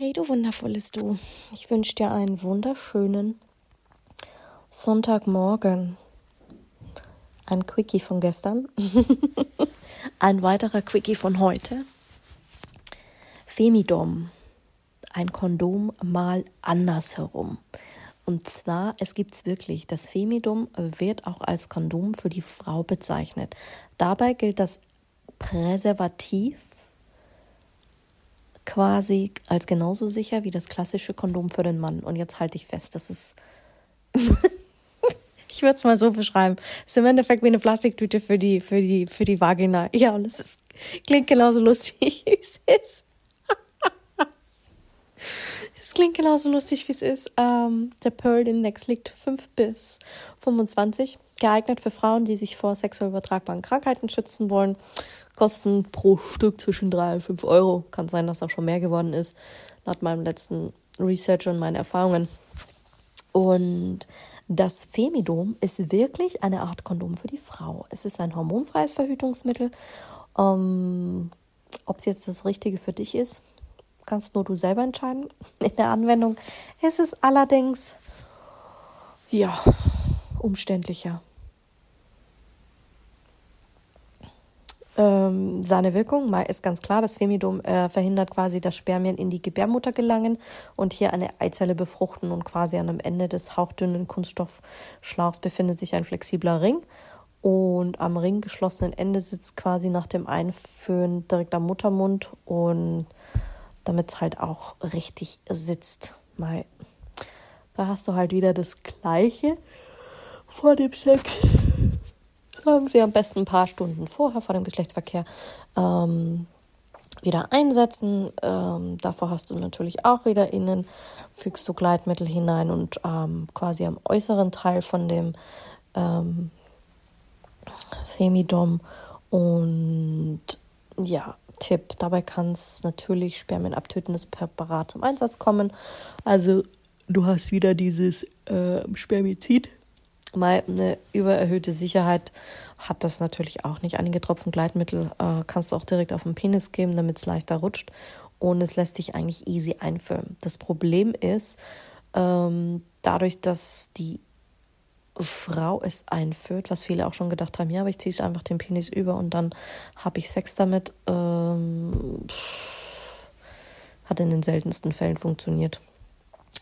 Hey du wundervolles Du, ich wünsche dir einen wunderschönen Sonntagmorgen. Ein Quickie von gestern, ein weiterer Quickie von heute. Femidom, ein Kondom mal andersherum. Und zwar, es gibt es wirklich, das Femidom wird auch als Kondom für die Frau bezeichnet. Dabei gilt das Präservativ quasi als genauso sicher wie das klassische Kondom für den Mann. Und jetzt halte ich fest, das ist. ich würde es mal so beschreiben. Es ist im Endeffekt wie eine Plastiktüte für die, für die, für die Vagina. Ja, und es klingt genauso lustig, wie es ist. Es klingt genauso lustig, wie es ist. Ähm, der Pearl Index liegt 5 bis 25. Geeignet für Frauen, die sich vor sexuell übertragbaren Krankheiten schützen wollen. Kosten pro Stück zwischen 3 und 5 Euro. Kann sein, dass auch schon mehr geworden ist, nach meinem letzten Research und meinen Erfahrungen. Und das Femidom ist wirklich eine Art Kondom für die Frau. Es ist ein hormonfreies Verhütungsmittel. Ähm, Ob es jetzt das Richtige für dich ist, kannst nur du selber entscheiden. In der Anwendung ist es allerdings, ja, umständlicher. Ähm, seine Wirkung ist ganz klar, das Femidom äh, verhindert quasi, dass Spermien in die Gebärmutter gelangen und hier eine Eizelle befruchten und quasi an dem Ende des hauchdünnen Kunststoffschlauchs befindet sich ein flexibler Ring und am ringgeschlossenen Ende sitzt quasi nach dem Einführen direkt am Muttermund und damit es halt auch richtig sitzt. Mal, da hast du halt wieder das Gleiche vor dem Sex. Sagen Sie am besten ein paar Stunden vorher vor dem Geschlechtsverkehr ähm, wieder einsetzen. Ähm, davor hast du natürlich auch wieder innen, fügst du Gleitmittel hinein und ähm, quasi am äußeren Teil von dem ähm, Femidom und ja, Tipp. Dabei kann es natürlich spermienabtötendes Präparat zum Einsatz kommen. Also du hast wieder dieses äh, Spermizid. Mal eine übererhöhte Sicherheit hat das natürlich auch nicht. Einige Tropfen Gleitmittel äh, kannst du auch direkt auf den Penis geben, damit es leichter rutscht. Und es lässt sich eigentlich easy einfüllen. Das Problem ist, ähm, dadurch, dass die Frau es einführt, was viele auch schon gedacht haben, ja, aber ich ziehe es einfach den Penis über und dann habe ich Sex damit. Ähm, hat in den seltensten Fällen funktioniert.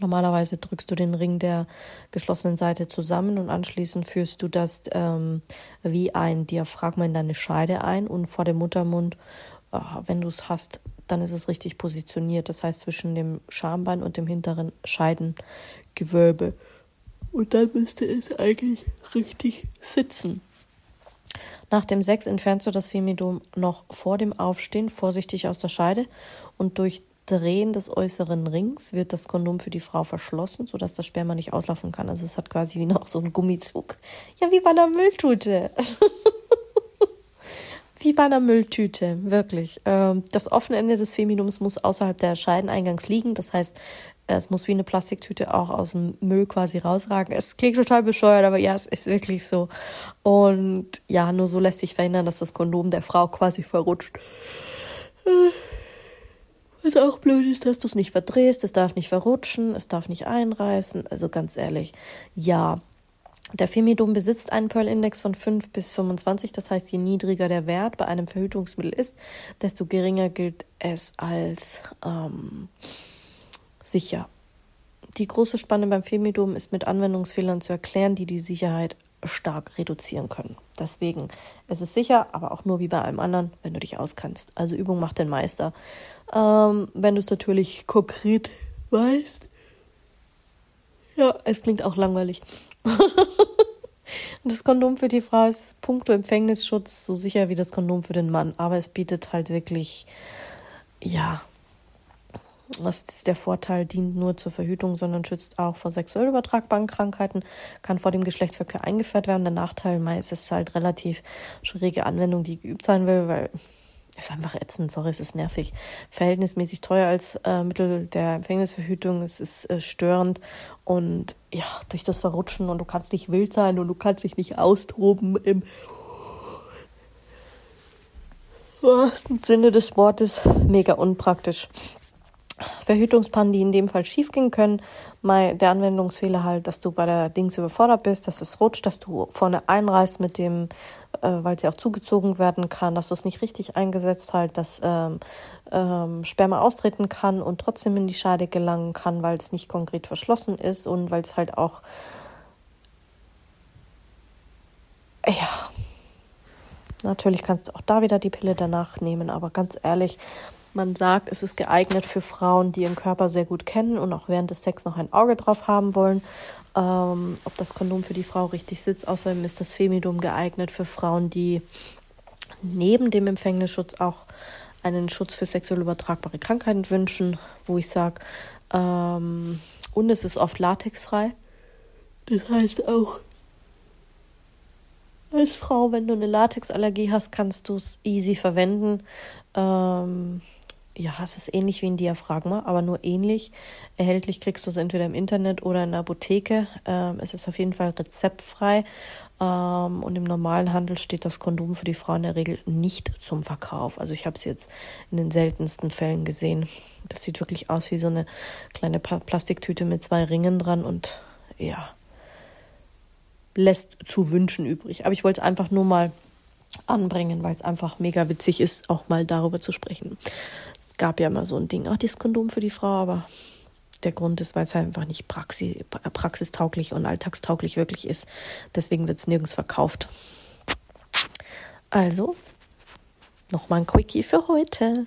Normalerweise drückst du den Ring der geschlossenen Seite zusammen und anschließend führst du das ähm, wie ein Diaphragma in deine Scheide ein und vor dem Muttermund, äh, wenn du es hast, dann ist es richtig positioniert. Das heißt zwischen dem Schambein und dem hinteren Scheidengewölbe. Und dann müsste es eigentlich richtig sitzen. Nach dem Sex entfernst du das Femidom noch vor dem Aufstehen vorsichtig aus der Scheide und durch Drehen des äußeren Rings wird das Kondom für die Frau verschlossen, sodass das Sperma nicht auslaufen kann. Also es hat quasi wie noch so einen Gummizug. Ja, wie bei einer Mülltüte. wie bei einer Mülltüte, wirklich. Ähm, das offene Ende des Femidums muss außerhalb der Scheideneingangs liegen. Das heißt, es muss wie eine Plastiktüte auch aus dem Müll quasi rausragen. Es klingt total bescheuert, aber ja, es ist wirklich so. Und ja, nur so lässt sich verhindern, dass das Kondom der Frau quasi verrutscht. Was auch blöd ist, dass du es nicht verdrehst, es darf nicht verrutschen, es darf nicht einreißen. Also ganz ehrlich, ja. Der Femidom besitzt einen Pearl-Index von 5 bis 25, das heißt, je niedriger der Wert bei einem Verhütungsmittel ist, desto geringer gilt es als ähm, sicher. Die große Spanne beim Femidom ist mit Anwendungsfehlern zu erklären, die die Sicherheit stark reduzieren können. Deswegen, es ist sicher, aber auch nur wie bei allem anderen, wenn du dich auskannst. Also Übung macht den Meister. Ähm, wenn du es natürlich konkret weißt. Ja, es klingt auch langweilig. das Kondom für die Frau ist puncto Empfängnisschutz so sicher wie das Kondom für den Mann, aber es bietet halt wirklich, ja, Das ist der Vorteil, dient nur zur Verhütung, sondern schützt auch vor sexuell übertragbaren Krankheiten, kann vor dem Geschlechtsverkehr eingeführt werden. Der Nachteil meist ist halt relativ schwierige Anwendung, die geübt sein will, weil ist einfach ätzend, sorry, es ist nervig. Verhältnismäßig teuer als äh, Mittel der Empfängnisverhütung, es ist äh, störend und ja, durch das Verrutschen und du kannst nicht wild sein und du kannst dich nicht austoben im wahrsten Sinne des Wortes, mega unpraktisch. Verhütungspannen, die in dem Fall schief gehen können. Der Anwendungsfehler halt, dass du bei der Dings überfordert bist, dass es rutscht, dass du vorne einreißt mit dem, äh, weil sie auch zugezogen werden kann, dass du es nicht richtig eingesetzt halt, dass ähm, ähm, Sperma austreten kann und trotzdem in die Scheide gelangen kann, weil es nicht konkret verschlossen ist und weil es halt auch ja, natürlich kannst du auch da wieder die Pille danach nehmen, aber ganz ehrlich, man sagt, es ist geeignet für Frauen, die ihren Körper sehr gut kennen und auch während des Sex noch ein Auge drauf haben wollen. Ähm, ob das Kondom für die Frau richtig sitzt. Außerdem ist das Femidum geeignet für Frauen, die neben dem Empfängnisschutz auch einen Schutz für sexuell übertragbare Krankheiten wünschen, wo ich sage, ähm, und es ist oft latexfrei. Das heißt auch, als Frau, wenn du eine Latexallergie hast, kannst du es easy verwenden. Ähm, ja, es ist ähnlich wie ein Diaphragma, aber nur ähnlich. Erhältlich kriegst du es entweder im Internet oder in der Apotheke. Ähm, es ist auf jeden Fall rezeptfrei. Ähm, und im normalen Handel steht das Kondom für die Frau in der Regel nicht zum Verkauf. Also ich habe es jetzt in den seltensten Fällen gesehen. Das sieht wirklich aus wie so eine kleine Plastiktüte mit zwei Ringen dran und ja, lässt zu wünschen übrig. Aber ich wollte es einfach nur mal anbringen, weil es einfach mega witzig ist, auch mal darüber zu sprechen gab ja mal so ein Ding, ach, das Kondom für die Frau, aber der Grund ist, weil es halt einfach nicht praxi praxistauglich und alltagstauglich wirklich ist. Deswegen wird es nirgends verkauft. Also, nochmal ein Quickie für heute.